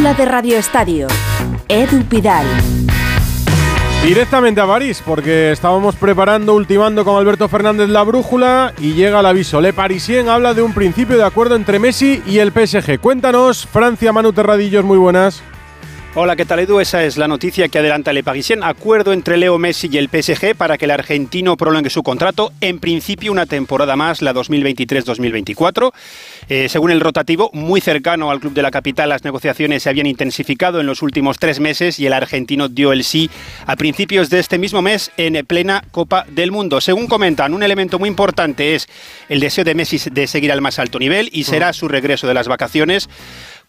brújula de Radio Estadio. Edu Pidal. Directamente a París, porque estábamos preparando, ultimando con Alberto Fernández la brújula y llega el aviso. Le Parisien habla de un principio de acuerdo entre Messi y el PSG. Cuéntanos, Francia, Manu Terradillos, muy buenas. Hola, ¿qué tal Edu? Esa es la noticia que adelanta Le Parisien. Acuerdo entre Leo Messi y el PSG para que el argentino prolongue su contrato. En principio, una temporada más, la 2023-2024. Eh, según el rotativo, muy cercano al club de la capital, las negociaciones se habían intensificado en los últimos tres meses y el argentino dio el sí a principios de este mismo mes en plena Copa del Mundo. Según comentan, un elemento muy importante es el deseo de Messi de seguir al más alto nivel y será su regreso de las vacaciones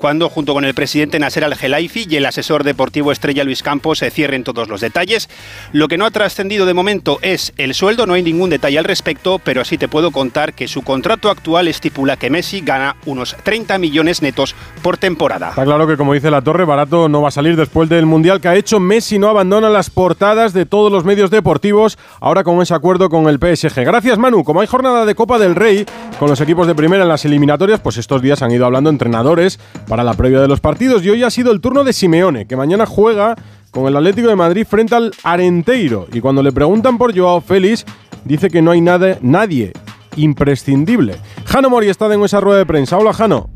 cuando junto con el presidente Nasser Al-Khelaifi y el asesor deportivo estrella Luis Campos se cierren todos los detalles. Lo que no ha trascendido de momento es el sueldo, no hay ningún detalle al respecto, pero sí te puedo contar que su contrato actual estipula que Messi gana unos 30 millones netos por temporada. Está claro que como dice la Torre, barato no va a salir después del Mundial que ha hecho. Messi no abandona las portadas de todos los medios deportivos, ahora con ese acuerdo con el PSG. Gracias Manu, como hay jornada de Copa del Rey con los equipos de primera en las eliminatorias, pues estos días han ido hablando entrenadores para la previa de los partidos y hoy ha sido el turno de Simeone, que mañana juega con el Atlético de Madrid frente al Arenteiro. Y cuando le preguntan por Joao Félix, dice que no hay nada, nadie imprescindible. Jano Mori está en esa rueda de prensa. Hola, Jano.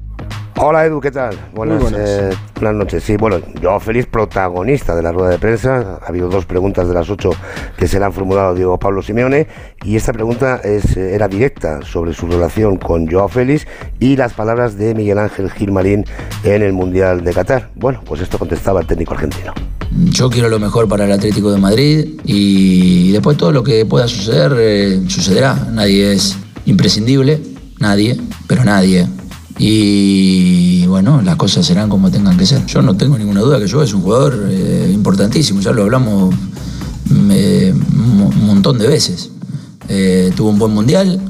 Hola Edu, ¿qué tal? Buenas, buenas. eh, buenas noches. Sí, bueno, yo feliz protagonista de la rueda de prensa. Ha habido dos preguntas de las ocho que se le han formulado a Diego Pablo Simeone y esta pregunta es, eh, era directa sobre su relación con Joao Félix y las palabras de Miguel Ángel Gilmarín en el Mundial de Qatar. Bueno, pues esto contestaba el técnico argentino. Yo quiero lo mejor para el Atlético de Madrid y después todo lo que pueda suceder eh, sucederá. Nadie es imprescindible, nadie, pero nadie. Y bueno, las cosas serán como tengan que ser. Yo no tengo ninguna duda que yo es un jugador eh, importantísimo, ya lo hablamos eh, un montón de veces. Eh, tuvo un buen mundial.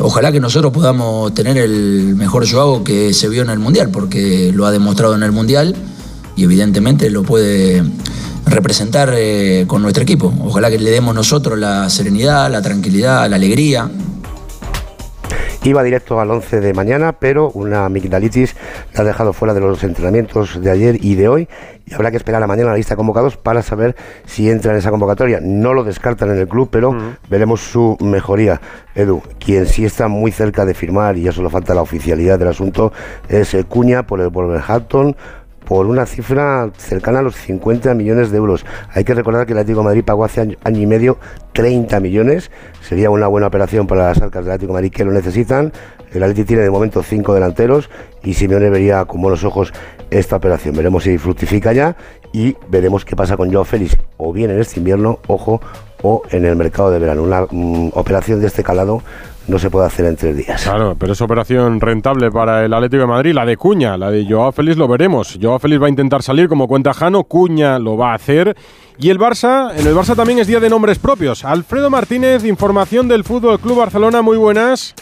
Ojalá que nosotros podamos tener el mejor Joao que se vio en el mundial, porque lo ha demostrado en el mundial y evidentemente lo puede representar con nuestro equipo. Ojalá que le demos nosotros la serenidad, la tranquilidad, la alegría, Iba directo al 11 de mañana, pero una amigdalitis le ha dejado fuera de los entrenamientos de ayer y de hoy. Y habrá que esperar a mañana la lista de convocados para saber si entra en esa convocatoria. No lo descartan en el club, pero veremos su mejoría. Edu, quien sí está muy cerca de firmar, y ya solo falta la oficialidad del asunto, es eh, Cuña por el Wolverhampton por una cifra cercana a los 50 millones de euros. Hay que recordar que el Atlético de Madrid pagó hace año, y medio 30 millones. Sería una buena operación para las arcas del Atlético de Madrid que lo necesitan. El Atlético tiene de momento cinco delanteros y Simeone vería con buenos ojos esta operación. Veremos si fructifica ya y veremos qué pasa con Joao Félix, o bien en este invierno, ojo, o en el mercado de verano. Una mm, operación de este calado no se puede hacer en tres días. Claro, pero es operación rentable para el Atlético de Madrid. La de Cuña, la de Joao Félix lo veremos. Joao Félix va a intentar salir como cuenta Jano, Cuña lo va a hacer. Y el Barça, en el Barça también es día de nombres propios. Alfredo Martínez, información del Fútbol Club Barcelona, muy buenas.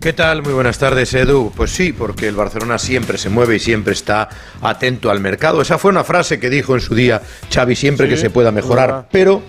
¿Qué tal? Muy buenas tardes, Edu. Pues sí, porque el Barcelona siempre se mueve y siempre está atento al mercado. Esa fue una frase que dijo en su día Xavi, siempre Sí, que se pueda mejorar. verdad. Pero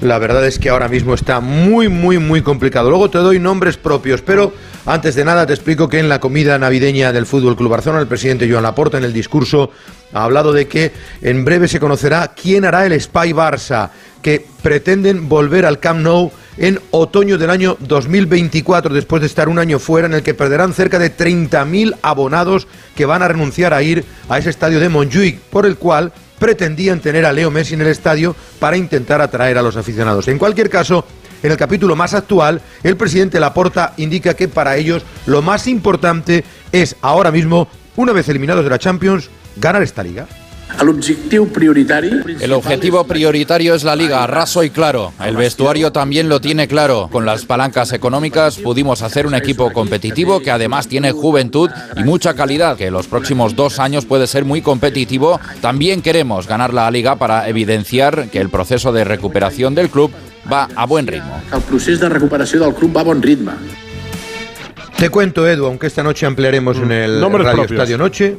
la verdad es que ahora mismo está muy, muy, muy complicado. Luego te doy nombres propios, pero antes de nada te explico que en la comida navideña del Fútbol Club Barcelona, el presidente Joan Laporta en el discurso ha hablado de que en breve se conocerá quién hará el Spy Barça, que pretenden volver al Camp Nou en otoño del año 2024, después de estar un año fuera, en el que perderán cerca de 30.000 abonados que van a renunciar a ir a ese estadio de Montjuic, por el cual pretendían tener a Leo Messi en el estadio para intentar atraer a los aficionados. En cualquier caso, en el capítulo más actual, el presidente Laporta indica que para ellos lo más importante es ahora mismo, una vez eliminados de la Champions, ganar esta liga. El objetivo prioritario es la liga, raso y claro. El vestuario también lo tiene claro. Con las palancas económicas pudimos hacer un equipo competitivo que además tiene juventud y mucha calidad, que en los próximos dos años puede ser muy competitivo. También queremos ganar la liga para evidenciar que el proceso de recuperación del club va a buen ritmo. El procés de recuperació del club va a bon ritme. Te cuento, Edu, aunque esta noche ampliaremos en el Radio propios. Estadio Noche,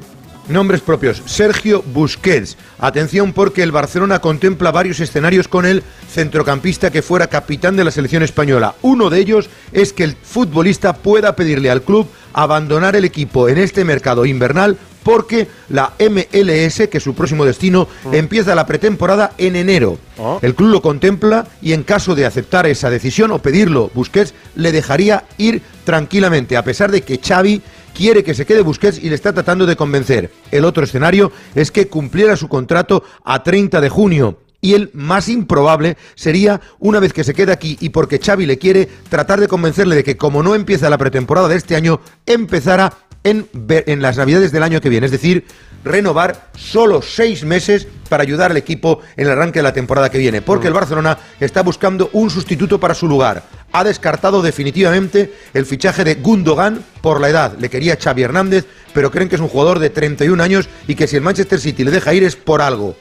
Nombres propios. Sergio Busquets. Atención porque el Barcelona contempla varios escenarios con el centrocampista que fuera capitán de la selección española. Uno de ellos es que el futbolista pueda pedirle al club abandonar el equipo en este mercado invernal porque la MLS, que es su próximo destino, empieza la pretemporada en enero. Ah. El club lo contempla y en caso de aceptar esa decisión o pedirlo, Busquets le dejaría ir tranquilamente, a pesar de que Xavi quiere que se quede Busquets y le está tratando de convencer. El otro escenario es que cumpliera su contrato a 30 de junio. Y el más improbable sería, una vez que se quede aquí y porque Xavi le quiere, tratar de convencerle de que como no empieza la pretemporada de este año, empezara en, en las navidades del año que viene. Es decir, renovar solo seis meses para ayudar al equipo en el arranque de la temporada que viene. Porque el Barcelona está buscando un sustituto para su lugar. Ha descartado definitivamente el fichaje de Gundogan por la edad. Le quería Xavi Hernández, pero creen que es un jugador de 31 años y que si el Manchester City le deja ir es por algo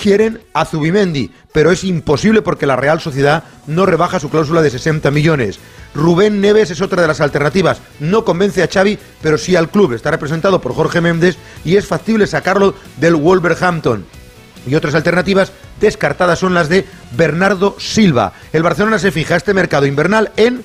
quieren a Zubimendi, pero es imposible porque la Real Sociedad no rebaja su cláusula de 60 millones. Rubén Neves es otra de las alternativas. No convence a Xavi, pero sí al club. Está representado por Jorge Méndez y es factible sacarlo del Wolverhampton. Y otras alternativas descartadas son las de Bernardo Silva. El Barcelona se fija este mercado invernal en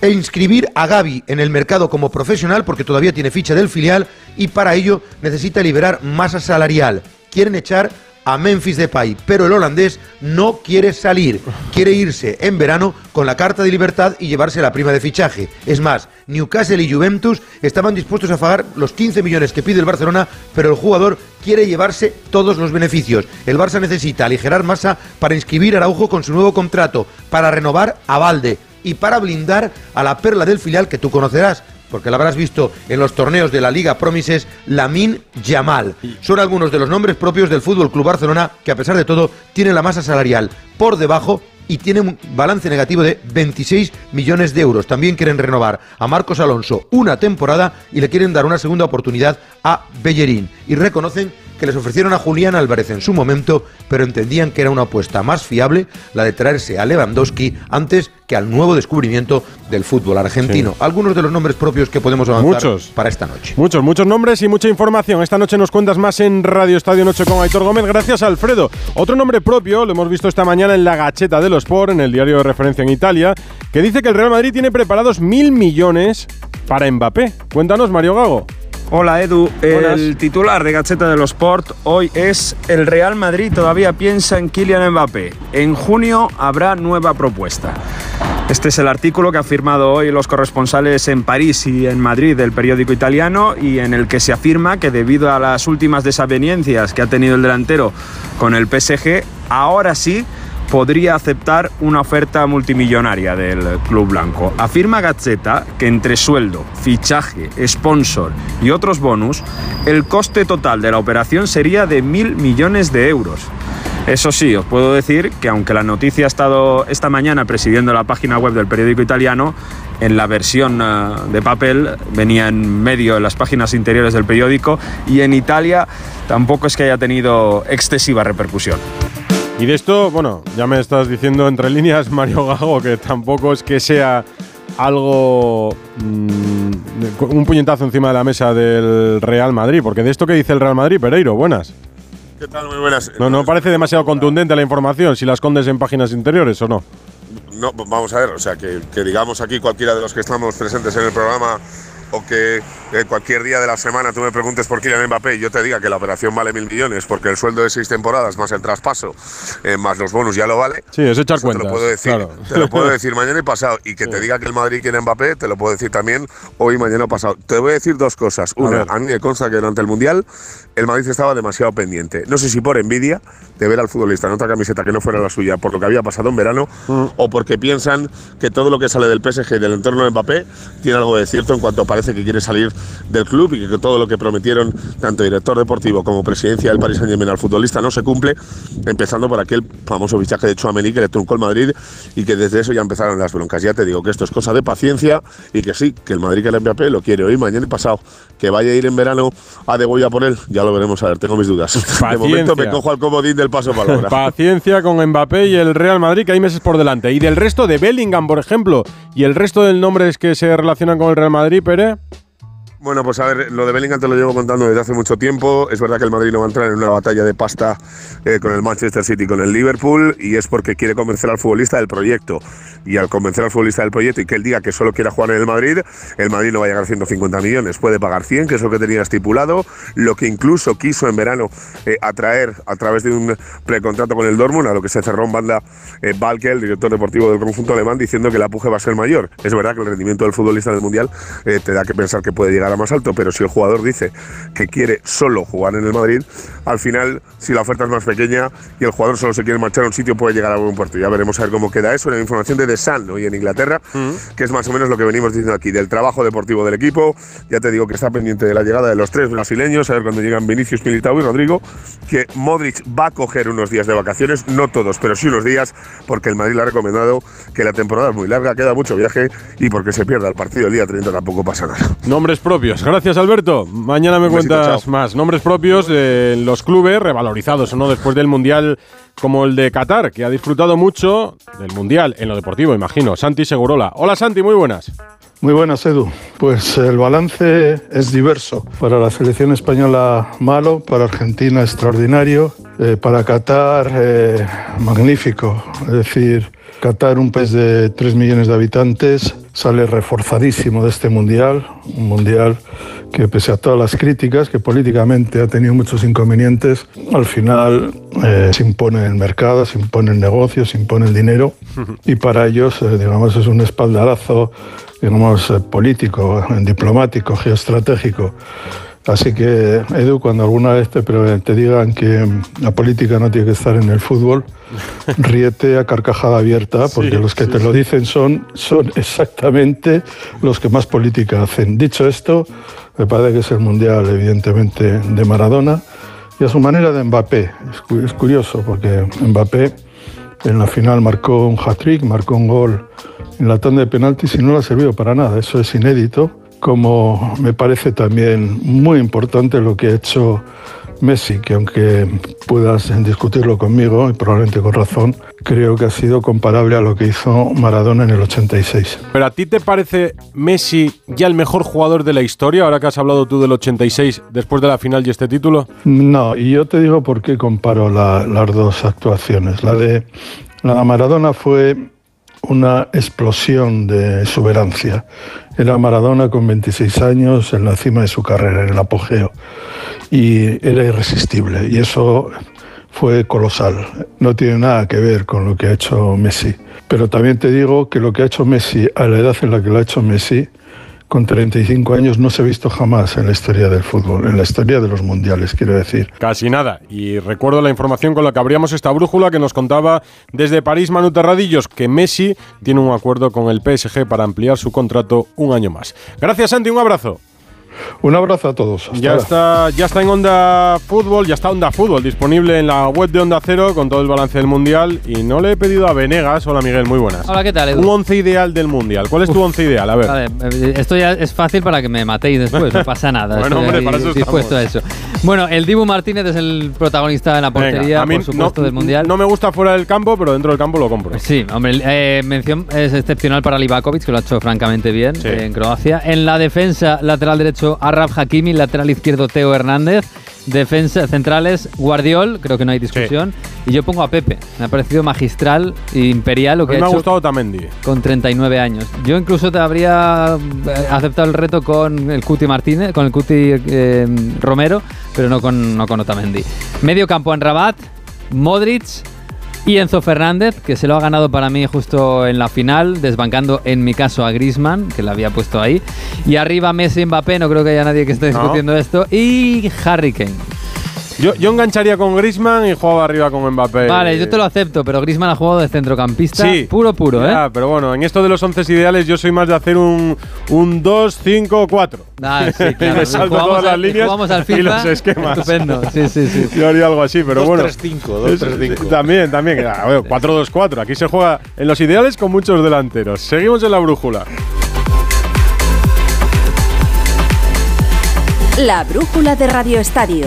e inscribir a Gaby en el mercado como profesional porque todavía tiene ficha del filial y para ello necesita liberar masa salarial. Quieren echar a Memphis Depay, pero el holandés no quiere salir, quiere irse en verano con la carta de libertad y llevarse la prima de fichaje. Es más, Newcastle y Juventus estaban dispuestos a pagar los 15 millones que pide el Barcelona, pero el jugador quiere llevarse todos los beneficios. El Barça necesita aligerar masa para inscribir a Araujo con su nuevo contrato, para renovar a Valde y para blindar a la perla del filial que tú conocerás, porque la habrás visto en los torneos de la Liga Promises, Lamin Yamal. Son algunos de los nombres propios del Fútbol Club Barcelona que a pesar de todo tiene la masa salarial por debajo y tiene un balance negativo de 26 millones de euros. También quieren renovar a Marcos Alonso una temporada y le quieren dar una segunda oportunidad a Bellerín. Y reconocen que les ofrecieron a Julián Álvarez en su momento, pero entendían que era una apuesta más fiable la de traerse a Lewandowski antes que al nuevo descubrimiento del fútbol argentino. Algunos de los nombres propios que podemos avanzar Muchos. para esta noche. Muchos, muchos nombres y mucha información. Esta noche nos cuentas más en Radio Estadio Noche con Aitor Gómez. Gracias, Alfredo. Otro nombre propio, lo hemos visto esta mañana en la Gacheta de los Sport, en el diario de referencia en Italia, que dice que el Real Madrid tiene preparados mil millones para Mbappé. Cuéntanos, Mario Gago. Hola Edu, Buenas. el titular de Gacheta de los Sport hoy es el Real Madrid todavía piensa en Kylian Mbappé. En junio habrá nueva propuesta. Este es el artículo que han firmado hoy los corresponsales en París y en Madrid del periódico italiano y en el que se afirma que debido a las últimas desavenencias que ha tenido el delantero con el PSG, ahora sí podría aceptar una oferta multimillonaria del club blanco. Afirma Gazzetta que entre sueldo, fichaje, sponsor y otros bonus, el coste total de la operación sería de mil millones de euros. Eso sí, os puedo decir que aunque la noticia ha estado esta mañana presidiendo la página web del periódico italiano, en la versión eh, de papel venía en medio en las páginas interiores del periódico y en Italia tampoco es que haya tenido excesiva repercusión. Y de esto, bueno, ya me estás diciendo entre líneas, Mario Gago, que tampoco es que sea algo. mm, un puñetazo encima de la mesa del Real Madrid, porque de esto que dice el Real Madrid, Pereiro, buenas. ¿Qué tal? Muy buenas. No, no parece demasiado contundente la información, si la escondes en páginas interiores o no. No, vamos a ver, o sea, que, que digamos aquí cualquiera de los que estamos presentes en el programa o que eh, cualquier día de la semana tú me preguntes por Kylian Mbappé y yo te diga que la operación vale mil millones porque el sueldo de seis temporadas más el traspaso eh, más los bonus ya lo vale. Sí, es echar Eso te lo puedo decir, claro. te lo puedo decir mañana y pasado y que te diga que el Madrid quiere Mbappé, te lo puedo decir también hoy, mañana o pasado. Te voy a decir dos cosas. Una, ver. a, mí me consta que durante el mundial el Madrid estaba demasiado pendiente. No sé si por envidia de ver al futbolista en otra camiseta que no fuera la suya por lo que había pasado en verano o porque piensan que todo lo que sale del PSG y del entorno de Mbappé tiene algo de cierto en cuanto parece que quiere salir del club y que todo lo que prometieron tanto director deportivo como presidencia del Paris Saint-Germain al futbolista no se cumple, empezando por aquel famoso fichaje de Chouameni que le truncó el Madrid y que desde eso ya empezaron las broncas. Ya te digo que esto es cosa de paciencia y que sí, que el Madrid que el Mbappé lo quiere hoy, mañana y pasado. Que vaya a ir en verano a De Goya por él, ya lo veremos a ver, tengo mis dudas. De momento me Paciencia. cojo al comodín del paso palabra. Paciencia con Mbappé y el Real Madrid, que hay meses por delante. Y del resto de Bellingham, por ejemplo, y el resto de nombres que se relacionan con el Real Madrid, Later. Bueno, pues a ver, lo de Bellingham te lo llevo contando desde hace mucho tiempo. Es verdad que el Madrid no va a entrar en una batalla de pasta eh, con el Manchester City y con el Liverpool y es porque quiere convencer al futbolista del proyecto. Y al convencer al futbolista del proyecto y que él diga que solo quiere jugar en el Madrid, el Madrid no va a llegar a 150 millones, puede pagar 100, que es lo que tenía estipulado, lo que incluso quiso en verano eh, atraer a través de un precontrato con el Dortmund, a lo que se cerró en banda eh, Balke, el director deportivo del conjunto alemán, diciendo que la puje va a ser mayor. Es verdad que el rendimiento del futbolista del Mundial eh, te da que pensar que puede llegar a más alto, pero si el jugador dice que quiere solo jugar en el Madrid, al final, si la oferta es más pequeña y el jugador solo se quiere marchar a un sitio, puede llegar a buen puerto. Ya veremos a ver cómo queda eso. La información de The Sun hoy en Inglaterra, que es más o menos lo que venimos diciendo aquí, del trabajo deportivo del equipo. Ya te digo que está pendiente de la llegada de los tres brasileños, a ver cuando llegan Vinicius, Militao y Rodrigo, que Modric va a coger unos días de vacaciones, no todos, pero sí unos días, porque el Madrid le ha recomendado que la temporada es muy larga, queda mucho viaje y porque se pierda el partido el día 30 tampoco pasa nada. Nombres propios. Gracias, Alberto. Mañana me besito, cuentas chao. más. Nombres propios de los clubes revalorizados o no después del Mundial como el de Qatar, que ha disfrutado mucho del Mundial en lo deportivo, imagino. Santi Segurola. Hola, Santi, muy buenas. Muy buenas, Edu. Pues el balance es diverso. Para la selección española, malo. Para Argentina, extraordinario. Eh, para Qatar, eh, magnífico. Es decir, Qatar, un país de 3 millones de habitantes, sale reforzadísimo de este mundial. Un mundial que, pese a todas las críticas, que políticamente ha tenido muchos inconvenientes, al final eh, se impone el mercado, se impone el negocio, se impone el dinero. Y para ellos, eh, digamos, es un espaldarazo digamos, eh, político, diplomático, geoestratégico. Así que, Edu, cuando alguna vez te, te digan que la política no tiene que estar en el fútbol, ríete a carcajada abierta, porque Sí, los que sí, te sí. lo dicen son, son exactamente los que más política hacen. Dicho esto, me parece que es el mundial, evidentemente, de Maradona y a su manera de Mbappé. Es curioso, porque Mbappé en la final marcó un hat-trick, marcó un gol en la tanda de penaltis y no le ha servido para nada. Eso es inédito. Como me parece también muy importante lo que ha hecho Messi, que aunque puedas discutirlo conmigo, y probablemente con razón, creo que ha sido comparable a lo que hizo Maradona en el 86. ¿Pero a ti te parece Messi ya el mejor jugador de la historia, ahora que has hablado tú del 86 después de la final y este título? No, y yo te digo por qué comparo la- las dos actuaciones. La de, la de Maradona fue una explosión de exuberancia. Era Maradona con 26 años en la cima de su carrera, en el apogeo. Y era irresistible. Y eso fue colosal. No tiene nada que ver con lo que ha hecho Messi. Pero también te digo que lo que ha hecho Messi a la edad en la que lo ha hecho Messi, con 35 años, no se ha visto jamás en la historia del fútbol, en la historia de los mundiales, quiero decir. Casi nada. Y recuerdo la información con la que abríamos esta brújula que nos contaba desde París Manu Terradillos que Messi tiene un acuerdo con el PSG para ampliar su contrato un año más. Gracias, Santi. Un abrazo. Un abrazo a todos. Hasta Ya ahora. está, ya está en Onda Fútbol, ya está Onda Fútbol disponible en la web de Onda Cero con todo el balance del Mundial. Y no le he pedido a Venegas, hola Miguel, muy buenas. Hola, ¿qué tal, Edu? Un once ideal del Mundial. ¿Cuál es tu once ideal? A ver. Vale, esto ya es fácil para que me matéis después, no pasa nada. Bueno, hombre, para eso dispuesto a eso. Bueno, el Dibu Martínez es el protagonista en la Venga, portería, a mí por supuesto, no, del Mundial. No me gusta fuera del campo, pero dentro del campo lo compro. Sí, hombre, eh, mención es excepcional para Livakovic, que lo ha hecho francamente bien eh, en Croacia. En la defensa, lateral derecho, Arraf Hakimi, lateral izquierdo, Teo Hernández. Defensa centrales, Guardiol, creo que no hay discusión. Y yo pongo a Pepe. Me ha parecido magistral e imperial lo A que mí ha me ha gustado Tamendi. con 39 años. Yo incluso te habría eh, aceptado el reto con el Cuti Martínez, con el Cuti eh, Romero, pero no con, no con Otamendi. Medio campo en Rabat, Modric y Enzo Fernández, que se lo ha ganado para mí justo en la final, desbancando en mi caso a Grisman, que la había puesto ahí. Y arriba Messi Mbappé, no creo que haya nadie que esté No. discutiendo esto. Y Harry Kane. Yo, yo engancharía con Griezmann y jugaba arriba con Mbappé. Vale, yo te lo acepto, pero Grisman ha jugado de centrocampista Sí. puro, puro, ¿eh? Ya, pero bueno, en esto de los once ideales yo soy más de hacer un, un 2, 5, 4. Ah, sí, claro. Y me salto Jugamos todas las al- líneas jugamos al y los esquemas. Estupendo, sí, sí, sí. Yo haría algo así, pero bueno. 2-3-5, Es- 2-3-5. También, también. Ah, bueno, 4-2-4. Aquí se juega en los ideales con muchos delanteros. Seguimos en la brújula. La brújula de Radio Estadio.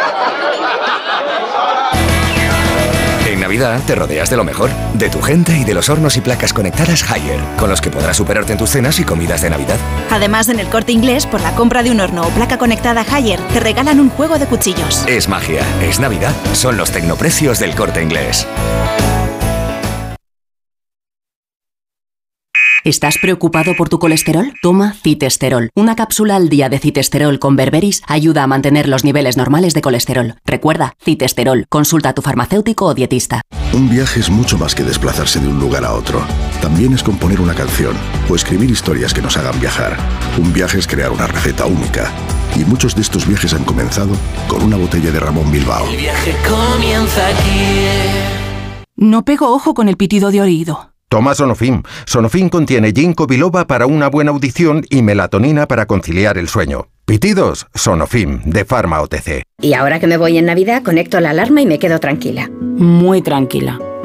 Navidad te rodeas de lo mejor, de tu gente y de los hornos y placas conectadas Haier, con los que podrás superarte en tus cenas y comidas de Navidad. Además, en el corte inglés, por la compra de un horno o placa conectada Haier, te regalan un juego de cuchillos. Es magia, es Navidad, son los tecnoprecios del corte inglés. ¿Estás preocupado por tu colesterol? Toma citesterol. Una cápsula al día de citesterol con berberis ayuda a mantener los niveles normales de colesterol. Recuerda, citesterol. Consulta a tu farmacéutico o dietista. Un viaje es mucho más que desplazarse de un lugar a otro. También es componer una canción o escribir historias que nos hagan viajar. Un viaje es crear una receta única. Y muchos de estos viajes han comenzado con una botella de Ramón Bilbao. El viaje comienza aquí. No pego ojo con el pitido de oído. Toma Sonofim. Sonofim contiene ginkgo biloba para una buena audición y melatonina para conciliar el sueño. Pitidos, Sonofim, de Pharma OTC. Y ahora que me voy en Navidad, conecto la alarma y me quedo tranquila. Muy tranquila.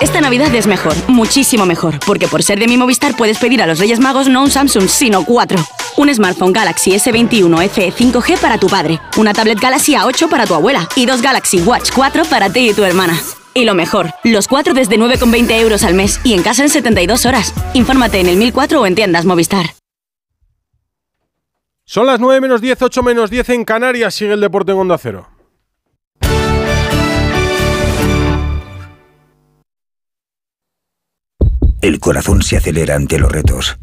Esta Navidad es mejor, muchísimo mejor, porque por ser de mi Movistar puedes pedir a los Reyes Magos no un Samsung, sino cuatro. Un smartphone Galaxy S21 FE 5G para tu padre, una tablet Galaxy A8 para tu abuela y dos Galaxy Watch 4 para ti y tu hermana. Y lo mejor, los cuatro desde 9,20 euros al mes y en casa en 72 horas. Infórmate en el 1004 o en tiendas Movistar. Son las 9 menos 10, 8 menos 10 en Canarias. Sigue el deporte en Onda Cero. El corazón se acelera ante los retos,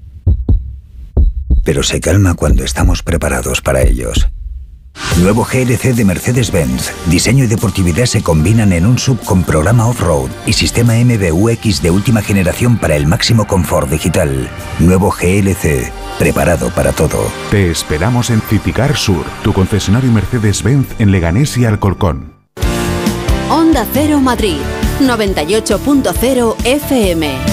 pero se calma cuando estamos preparados para ellos. Nuevo GLC de Mercedes-Benz. Diseño y deportividad se combinan en un sub con programa off-road y sistema MBUX de última generación para el máximo confort digital. Nuevo GLC, preparado para todo. Te esperamos en Citicar Sur, tu concesionario Mercedes-Benz en Leganés y Alcolcón. Onda Cero Madrid, 98.0 FM.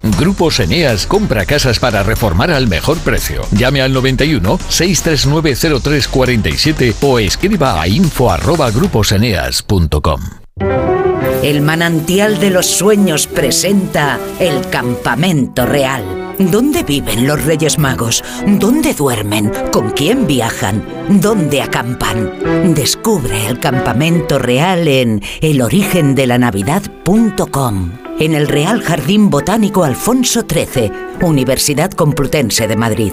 Grupos Eneas compra casas para reformar al mejor precio. Llame al 91 639 0347 o escriba a info@gruposeneas.com. El manantial de los sueños presenta el campamento real. ¿Dónde viven los Reyes Magos? ¿Dónde duermen? ¿Con quién viajan? ¿Dónde acampan? Descubre el campamento real en elorigendelanavidad.com. En el Real Jardín Botánico Alfonso XIII, Universidad Complutense de Madrid.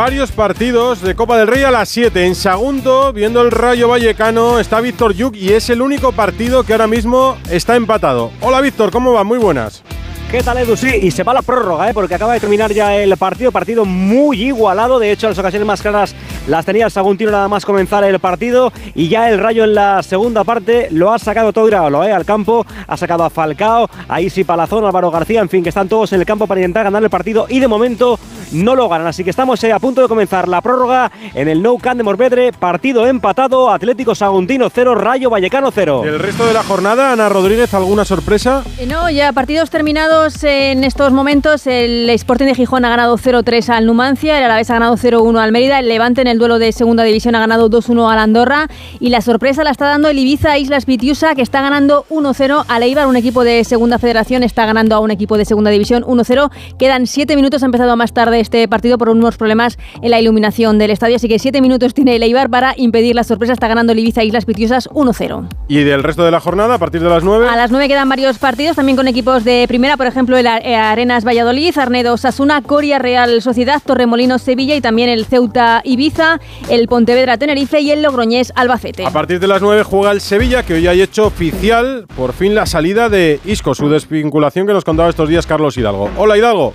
Varios partidos de Copa del Rey a las 7. En segundo, viendo el Rayo Vallecano, está Víctor Yuk y es el único partido que ahora mismo está empatado. Hola Víctor, ¿cómo va? Muy buenas. ¿Qué tal, Edu? Sí, y se va la prórroga, ¿eh? porque acaba de terminar ya el partido. Partido muy igualado. De hecho, las ocasiones más claras las tenía el Saguntino nada más comenzar el partido. Y ya el Rayo en la segunda parte lo ha sacado todo Iraola, ¿eh? al campo. Ha sacado a Falcao, a Isi Palazón, Álvaro García. En fin, que están todos en el campo para intentar ganar el partido. Y de momento no lo ganan. Así que estamos eh, a punto de comenzar la prórroga en el Nou Camp de Morvedre. Partido empatado. Atlético Saguntino 0, Rayo Vallecano 0. ¿El resto de la jornada, Ana Rodríguez, alguna sorpresa? Eh, No, ya partidos terminados en estos momentos. El Sporting de Gijón ha ganado 0-3 al Numancia, el Alavés ha ganado 0-1 al Mérida, el Levante en el duelo de segunda división ha ganado 2-1 al Andorra y la sorpresa la está dando el Ibiza Islas Vitiusa que está ganando 1-0 al Eibar, un equipo de segunda federación está ganando a un equipo de segunda división 1-0. Quedan 7 minutos, ha empezado más tarde este partido por unos problemas en la iluminación del estadio, así que 7 minutos tiene el Eibar para impedir la sorpresa, está ganando el Ibiza Islas Vitiusas 1-0. ¿Y del resto de la jornada, a partir de las 9? A las 9 quedan varios partidos, también con equipos de primera, por ejemplo, el eh, Arenas Valladolid, Arnedo Sasuna, Coria Real Sociedad, Torremolinos Sevilla y también el Ceuta Ibiza, el Pontevedra Tenerife y el Logroñés Albacete. A partir de las 9 juega el Sevilla, que hoy ha hecho oficial por fin la salida de Isco, su desvinculación que nos contaba estos días Carlos Hidalgo. Hola Hidalgo.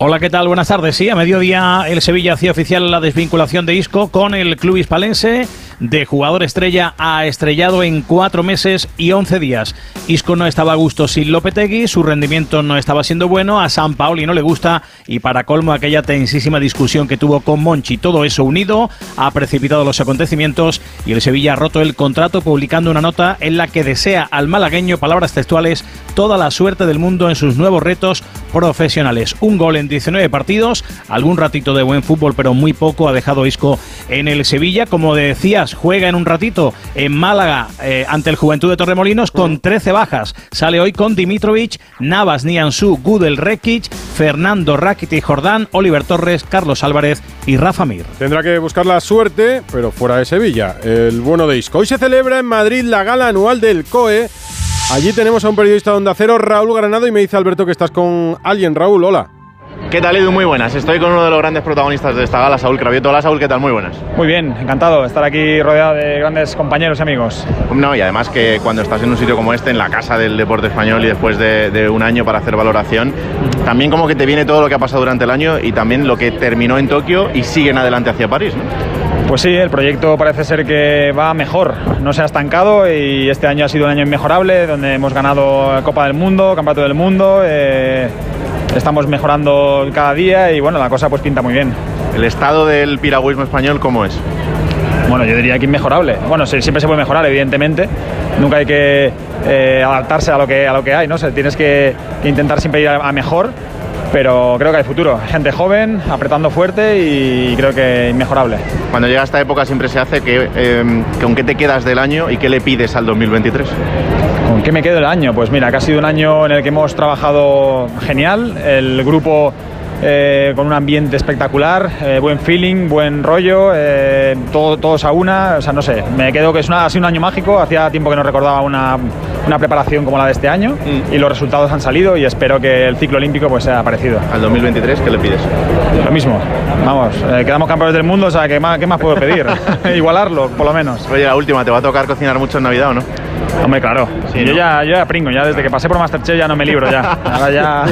Hola, ¿qué tal? Buenas tardes. Sí, a mediodía el Sevilla hacía oficial la desvinculación de Isco con el club hispalense. De jugador estrella a estrellado en cuatro meses y once días. Isco no estaba a gusto sin Lopetegui, su rendimiento no estaba siendo bueno, a San Paoli no le gusta y para colmo aquella tensísima discusión que tuvo con Monchi. Todo eso unido ha precipitado los acontecimientos y el Sevilla ha roto el contrato publicando una nota en la que desea al malagueño, palabras textuales, toda la suerte del mundo en sus nuevos retos profesionales. Un gol en 19 partidos, algún ratito de buen fútbol, pero muy poco ha dejado Isco en el Sevilla. Como juega en un ratito en Málaga eh, ante el Juventud de Torremolinos con 13 bajas. Sale hoy con Dimitrovic, Navas, Niansu, Gudel, Rekic, Fernando Rakiti, Jordán, Oliver Torres, Carlos Álvarez y Rafa Mir. Tendrá que buscar la suerte, pero fuera de Sevilla. El bueno de Isco. Hoy se celebra en Madrid la gala anual del COE. Allí tenemos a un periodista de Onda Cero, Raúl Granado, y me dice Alberto que estás con alguien. Raúl, hola. ¿Qué tal, Edu? Muy buenas. Estoy con uno de los grandes protagonistas de esta gala, Saúl Cravieto. Hola, Saúl, ¿qué tal? Muy buenas. Muy bien, encantado de estar aquí rodeado de grandes compañeros y amigos. No, y además que cuando estás en un sitio como este, en la casa del deporte español y después de, de un año para hacer valoración, también como que te viene todo lo que ha pasado durante el año y también lo que terminó en Tokio y siguen adelante hacia París, ¿no? Pues sí, el proyecto parece ser que va mejor, no se ha estancado y este año ha sido un año inmejorable, donde hemos ganado Copa del Mundo, Campeonato del Mundo, eh, estamos mejorando cada día y bueno, la cosa pues pinta muy bien. ¿El estado del piragüismo español cómo es? Bueno, yo diría que inmejorable. Bueno, siempre se puede mejorar, evidentemente. Nunca hay que eh, adaptarse a lo que, a lo que hay, ¿no? O sea, tienes que, que intentar siempre ir a, a mejor. Pero creo que hay futuro. Gente joven, apretando fuerte y creo que inmejorable. Cuando llega esta época siempre se hace que, eh, ¿con qué te quedas del año y qué le pides al 2023? ¿Con qué me quedo el año? Pues mira, que ha sido un año en el que hemos trabajado genial. El grupo eh, con un ambiente espectacular, eh, buen feeling, buen rollo, eh, todo- todos a una, o sea, no sé, me quedo que es una, ha sido un año mágico, hacía tiempo que no recordaba una, una preparación como la de este año y los resultados han salido y espero que el ciclo olímpico pues sea parecido. ¿Al 2023 qué le pides? Lo mismo, vamos, quedamos campeones del mundo, o sea, ¿qué más, qué más puedo pedir? Igualarlo, por lo menos. Oye, la última, ¿te va a tocar cocinar mucho en Navidad o no? Hombre, claro. Sí, yo, ¿no? ya, yo ya pringo, ya desde que pasé por Masterchef ya no me libro ya. Ahora ya.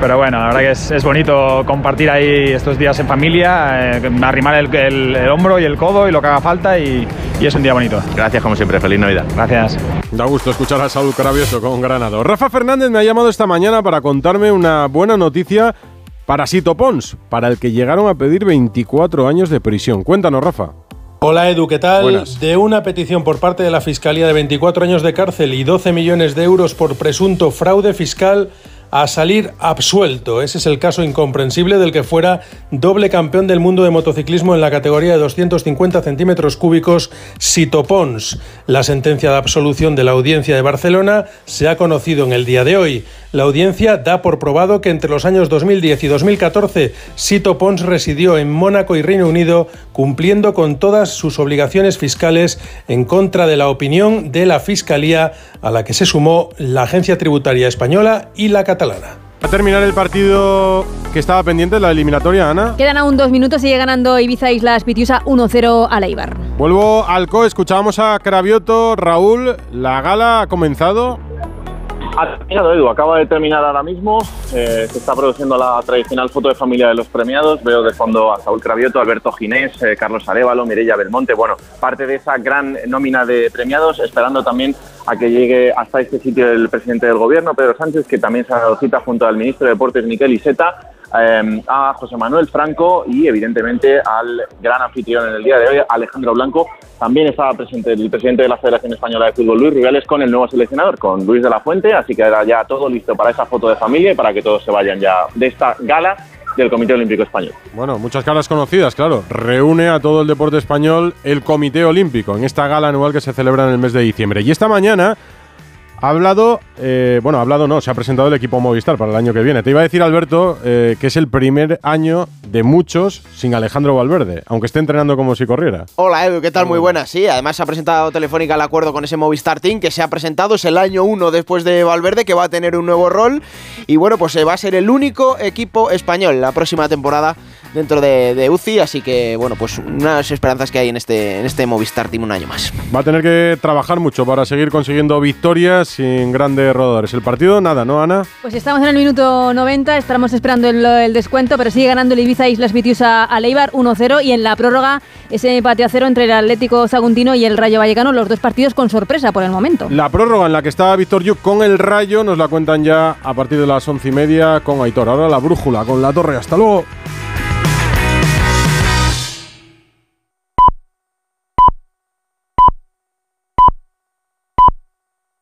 Pero bueno, la verdad que es, es bonito compartir ahí estos días en familia, eh, arrimar el, el- el hombro y el codo y lo que haga falta y, y es un día bonito. Gracias como siempre, feliz Navidad. Gracias. Da gusto escuchar a Saúl Cravioso con Granado. Rafa Fernández me ha llamado esta mañana para contarme una buena noticia para Sito Pons, para el que llegaron a pedir 24 años de prisión. Cuéntanos, Rafa. Hola Edu, ¿qué tal? Buenas. De una petición por parte de la Fiscalía de 24 años de cárcel y 12 millones de euros por presunto fraude fiscal a salir absuelto. Ese es el caso incomprensible del que fuera doble campeón del mundo de motociclismo en la categoría de 250 centímetros cúbicos, Sito Pons. La sentencia de absolución de la audiencia de Barcelona se ha conocido en el día de hoy. La audiencia da por probado que entre los años 2010 y 2014 Sito Pons residió en Mónaco y Reino Unido cumpliendo con todas sus obligaciones fiscales en contra de la opinión de la Fiscalía a la que se sumó la Agencia Tributaria Española y la catalana. A terminar el partido que estaba pendiente, la eliminatoria, Ana. Quedan aún dos minutos, sigue ganando Ibiza Islas Pitiusa 1-0 a Leibar. Vuelvo al CO, escuchábamos a Cravioto, Raúl, la gala ha comenzado. Ha terminado, Edu. Acaba de terminar ahora mismo. Eh, se está produciendo la tradicional foto de familia de los premiados. Veo de fondo a Saúl Cravioto, Alberto Ginés, eh, Carlos Arevalo, Mireia Belmonte. Bueno, parte de esa gran nómina de premiados, esperando también a que llegue hasta este sitio el presidente del gobierno, Pedro Sánchez, que también se ha dado cita junto al ministro de Deportes, Miquel Iseta, eh, a José Manuel Franco y evidentemente al gran anfitrión en el día de hoy, Alejandro Blanco. También estaba presente el presidente de la Federación Española de Fútbol, Luis Rubiales, con el nuevo seleccionador, con Luis de la Fuente, así que era ya todo listo para esa foto de familia y para que todos se vayan ya de esta gala del Comité Olímpico Español. Bueno, muchas caras conocidas, claro. Reúne a todo el deporte español el Comité Olímpico en esta gala anual que se celebra en el mes de diciembre. Y esta mañana ha hablado, eh, bueno, ha hablado no, se ha presentado el equipo Movistar para el año que viene. Te iba a decir, Alberto, eh, que es el primer año de muchos sin Alejandro Valverde, aunque esté entrenando como si corriera. Hola Edu, ¿qué tal? Muy buenas. Sí, además se ha presentado Telefónica el acuerdo con ese Movistar Team que se ha presentado. Es el año uno después de Valverde que va a tener un nuevo rol. Y bueno, pues eh, va a ser el único equipo español la próxima temporada dentro de, de UCI. Así que bueno, pues unas esperanzas que hay en este, en este Movistar Team un año más. Va a tener que trabajar mucho para seguir consiguiendo victorias sin grandes rodadores. El partido, nada, ¿no, Ana? Pues estamos en el minuto 90, estamos esperando el, el descuento, pero sigue ganando el Ibiza Islas Pitiusa a Leibar 1-0 y en la prórroga ese empate a cero entre el Atlético Saguntino y el Rayo Vallecano, los dos partidos con sorpresa por el momento. La prórroga en la que está Víctor Yuk con el Rayo nos la cuentan ya a partir de las once y media con Aitor. Ahora la brújula con la torre. Hasta luego.